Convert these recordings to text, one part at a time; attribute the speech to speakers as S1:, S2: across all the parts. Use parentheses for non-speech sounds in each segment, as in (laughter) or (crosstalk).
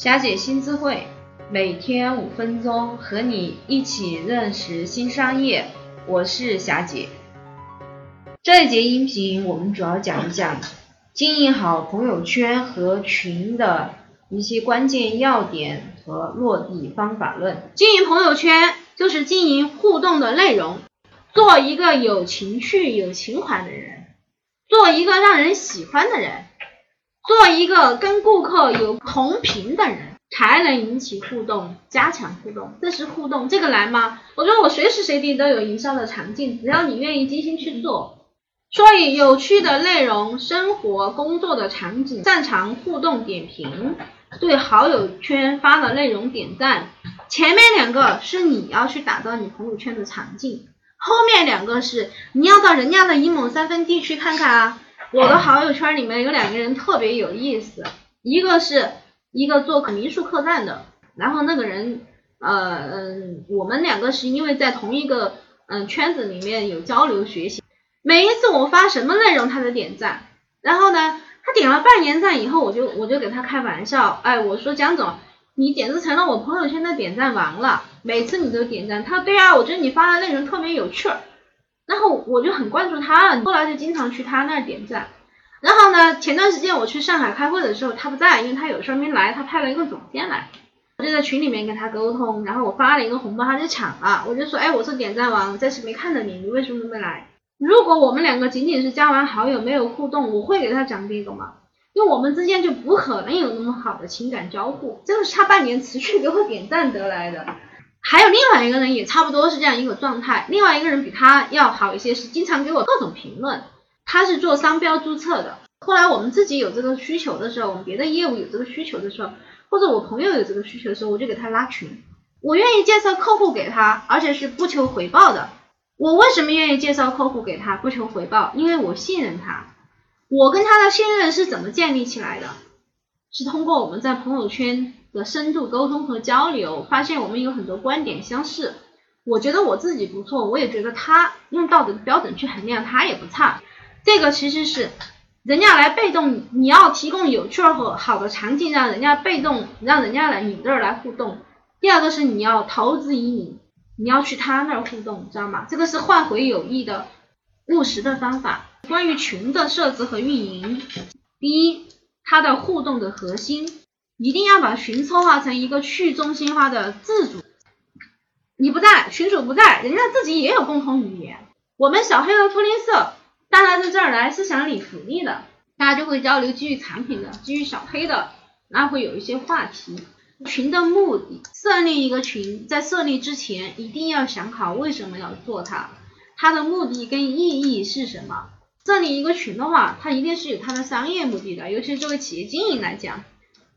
S1: 霞姐新智慧，每天五分钟，和你一起认识新商业。我是霞姐。这一节音频我们主要讲一讲 (laughs) 经营好朋友圈和群的一些关键要点和落地方法论。
S2: 经营朋友圈就是经营互动的内容，做一个有情趣、有情怀的人，做一个让人喜欢的人。做一个跟顾客有同频的人，才能引起互动，加强互动。这是互动，这个难吗？我觉得我随时随地都有营销的场景，只要你愿意精心去做。所以，有趣的内容、生活、工作的场景，擅长互动点评，对好友圈发的内容点赞。前面两个是你要去打造你朋友圈的场景，后面两个是你要到人家的一亩三分地去看看啊。我的好友圈里面有两个人特别有意思，一个是一个做民宿客栈的，然后那个人，呃嗯，我们两个是因为在同一个嗯圈子里面有交流学习，每一次我发什么内容他都点赞，然后呢，他点了半年赞以后，我就我就给他开玩笑，哎，我说江总，你简直成了我朋友圈的点赞王了，每次你都点赞，他说对啊，我觉得你发的内容特别有趣儿。然后我就很关注他，后来就经常去他那儿点赞。然后呢，前段时间我去上海开会的时候，他不在，因为他有事没来，他派了一个总监来，我就在群里面跟他沟通，然后我发了一个红包，他就抢了，我就说，哎，我是点赞王，暂时没看到你，你为什么没来？如果我们两个仅仅是加完好友没有互动，我会给他讲这个吗？因为我们之间就不可能有那么好的情感交互，这个是他半年持续给我点赞得来的。还有另外一个人也差不多是这样一个状态，另外一个人比他要好一些，是经常给我各种评论。他是做商标注册的，后来我们自己有这个需求的时候，我们别的业务有这个需求的时候，或者我朋友有这个需求的时候，我就给他拉群。我愿意介绍客户给他，而且是不求回报的。我为什么愿意介绍客户给他不求回报？因为我信任他。我跟他的信任是怎么建立起来的？是通过我们在朋友圈。的深度沟通和交流，发现我们有很多观点相似。我觉得我自己不错，我也觉得他用道德的标准去衡量他也不差。这个其实是人家来被动，你要提供有趣和好的场景，让人家被动，让人家来你这儿来互动。第二个是你要投资于你，你要去他那儿互动，知道吗？这个是换回友谊的务实的方法。关于群的设置和运营，第一，它的互动的核心。一定要把群策划成一个去中心化的自主。你不在，群主不在，人家自己也有共同语言。我们小黑和福林社，大家在这儿来是想领福利的，大家就会交流基于产品的，基于小黑的，那会有一些话题。群的目的，设立一个群，在设立之前一定要想好为什么要做它，它的目的跟意义是什么。设立一个群的话，它一定是有它的商业目的的，尤其是作为企业经营来讲。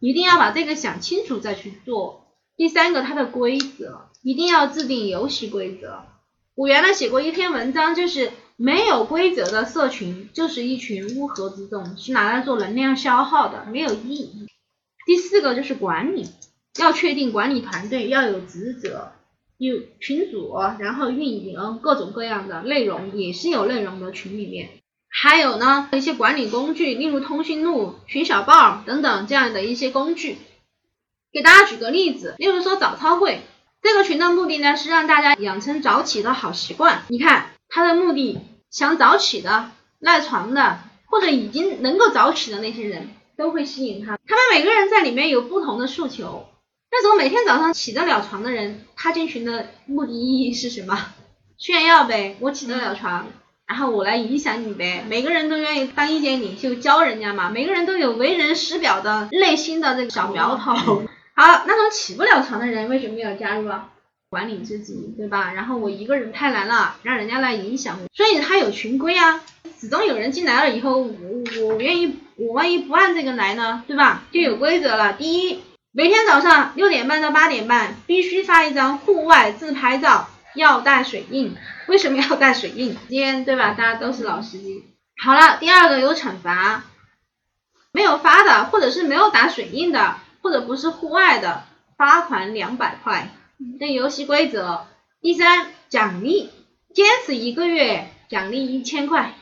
S2: 一定要把这个想清楚再去做。第三个，它的规则一定要制定游戏规则。我原来写过一篇文章，就是没有规则的社群就是一群乌合之众，是拿来做能量消耗的，没有意义。第四个就是管理，要确定管理团队要有职责，有群主，然后运营各种各样的内容，也是有内容的群里面。还有呢，一些管理工具，例如通讯录、群小报等等这样的一些工具。给大家举个例子，例如说早操会，这个群的目的呢是让大家养成早起的好习惯。你看它的目的，想早起的、赖床的，或者已经能够早起的那些人都会吸引他。他们每个人在里面有不同的诉求。那种每天早上起得了床的人，他进群的目的意义是什么？炫耀呗，我起得了床。然后我来影响你呗，每个人都愿意当意见领袖教人家嘛，每个人都有为人师表的内心的这个小苗头。好，那种起不了床的人为什么要加入啊？管理自己，对吧？然后我一个人太难了，让人家来影响我，所以他有群规啊，始终有人进来了以后，我我愿意，我万一不按这个来呢，对吧？就有规则了。第一，每天早上六点半到八点半必须发一张户外自拍照，要带水印。为什么要带水印？今天对吧？大家都是老司机。好了，第二个有惩罚，没有发的，或者是没有打水印的，或者不是户外的，罚款两百块。这游戏规则。第三，奖励，坚持一个月奖励一千块，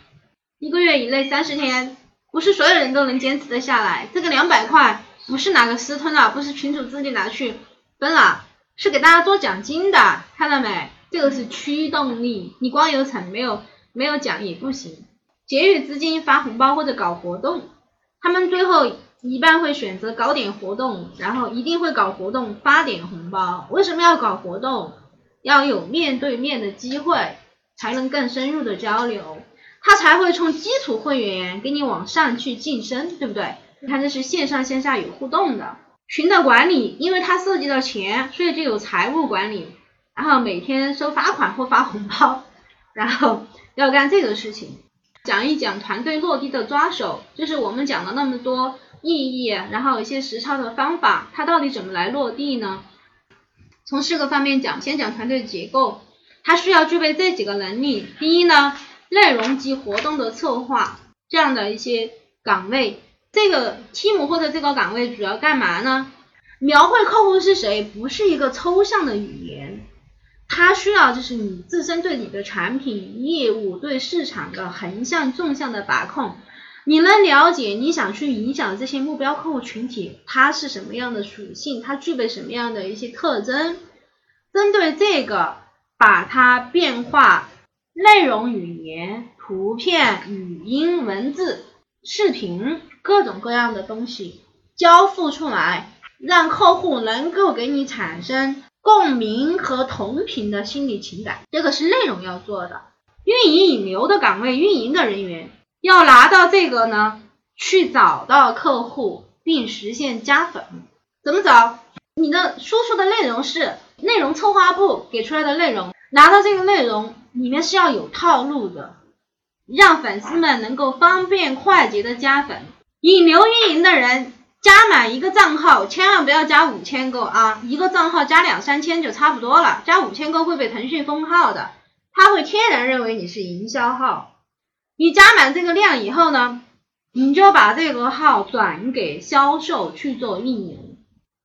S2: 一个月以内三十天，不是所有人都能坚持得下来。这个两百块不是哪个私吞了，不是群主自己拿去分了，是给大家做奖金的，看到没？这个是驱动力，你光有产没有没有奖也不行。节约资金发红包或者搞活动，他们最后一般会选择搞点活动，然后一定会搞活动发点红包。为什么要搞活动？要有面对面的机会，才能更深入的交流，他才会从基础会员给你往上去晋升，对不对？你看这是线上线下有互动的群的管理，因为它涉及到钱，所以就有财务管理，然后每天收罚款或发红包，然后要干这个事情。讲一讲团队落地的抓手，就是我们讲了那么多意义，然后一些实操的方法，它到底怎么来落地呢？从四个方面讲，先讲团队结构，它需要具备这几个能力。第一呢，内容及活动的策划这样的一些岗位，这个 team 或者这个岗位主要干嘛呢？描绘客户是谁，不是一个抽象的语言，它需要就是你自身对你的产品业务对市场的横向纵向的把控。你能了解你想去影响这些目标客户群体，它是什么样的属性，它具备什么样的一些特征，针对这个把它变化内容、语言、图片、语音、文字、视频各种各样的东西交付出来，让客户能够给你产生共鸣和同频的心理情感，这个是内容要做的。运营引流的岗位，运营的人员。要拿到这个呢，去找到客户并实现加粉，怎么找？你的输出的内容是内容策划部给出来的内容，拿到这个内容里面是要有套路的，让粉丝们能够方便快捷的加粉。引流运营的人加满一个账号，千万不要加五千个啊，一个账号加两三千就差不多了，加五千个会被腾讯封号的，他会天然认为你是营销号。你加满这个量以后呢，你就把这个号转给销售去做运营。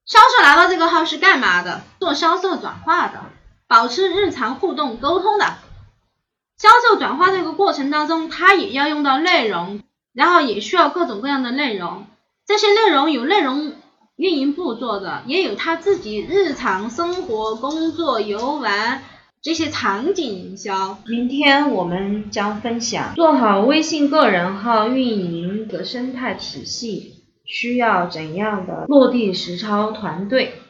S2: 销售拿到这个号是干嘛的？做销售转化的，保持日常互动沟通的。销售转化这个过程当中，它也要用到内容，然后也需要各种各样的内容。这些内容有内容运营部做的，也有他自己日常生活、工作、游玩。这些场景营销，
S1: 明天我们将分享做好微信个人号运营的生态体系需要怎样的落地实操团队。